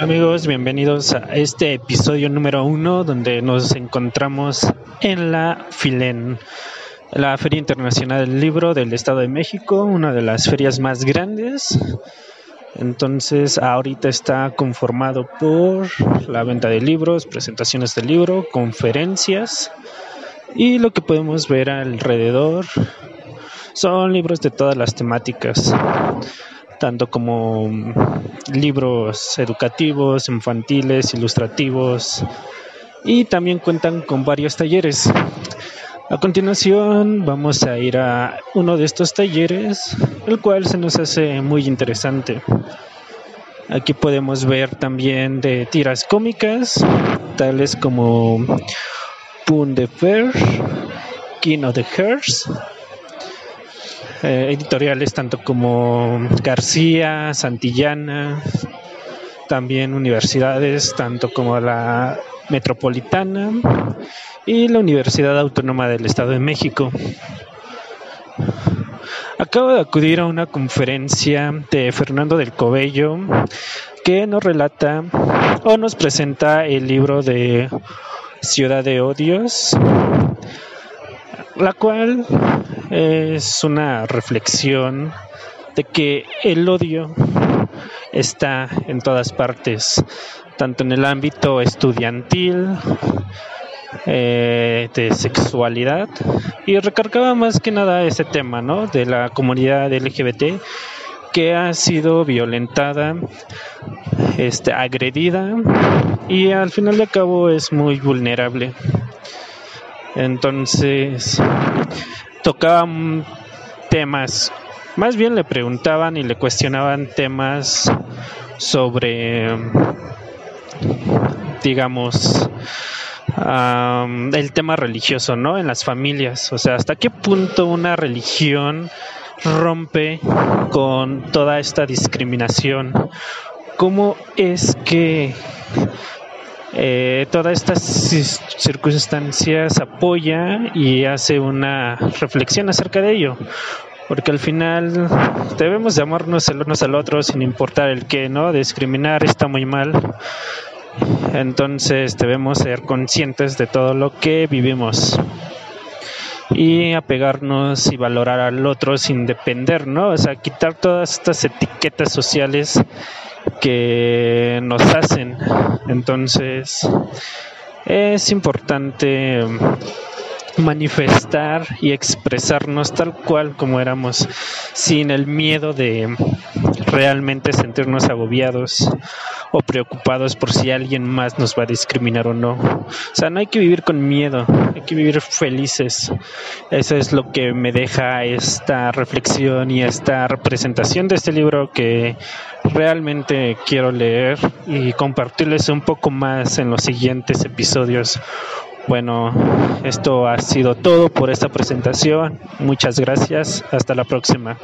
Amigos, bienvenidos a este episodio número uno donde nos encontramos en la FILEN, la Feria Internacional del Libro del Estado de México, una de las ferias más grandes. Entonces, ahorita está conformado por la venta de libros, presentaciones de libro, conferencias y lo que podemos ver alrededor son libros de todas las temáticas tanto como libros educativos, infantiles, ilustrativos y también cuentan con varios talleres. A continuación vamos a ir a uno de estos talleres, el cual se nos hace muy interesante. Aquí podemos ver también de tiras cómicas, tales como Poon de Fer, King of the Hearts, eh, editoriales tanto como García, Santillana, también universidades tanto como la Metropolitana y la Universidad Autónoma del Estado de México. Acabo de acudir a una conferencia de Fernando del Cobello que nos relata o nos presenta el libro de Ciudad de Odios la cual es una reflexión de que el odio está en todas partes, tanto en el ámbito estudiantil, eh, de sexualidad, y recargaba más que nada ese tema, ¿no? De la comunidad LGBT que ha sido violentada, este, agredida y al final de cabo es muy vulnerable. Entonces, tocaban temas, más bien le preguntaban y le cuestionaban temas sobre, digamos, el tema religioso, ¿no? En las familias, o sea, hasta qué punto una religión rompe con toda esta discriminación. ¿Cómo es que eh, todas estas circunstancias apoya y hace una reflexión acerca de ello porque al final debemos de amarnos el unos al otro sin importar el que no discriminar está muy mal entonces debemos ser conscientes de todo lo que vivimos y apegarnos y valorar al otro sin depender, ¿no? O sea, quitar todas estas etiquetas sociales que nos hacen. Entonces, es importante manifestar y expresarnos tal cual como éramos, sin el miedo de realmente sentirnos agobiados o preocupados por si alguien más nos va a discriminar o no. O sea, no hay que vivir con miedo, hay que vivir felices. Eso es lo que me deja esta reflexión y esta representación de este libro que realmente quiero leer y compartirles un poco más en los siguientes episodios. Bueno, esto ha sido todo por esta presentación. Muchas gracias. Hasta la próxima.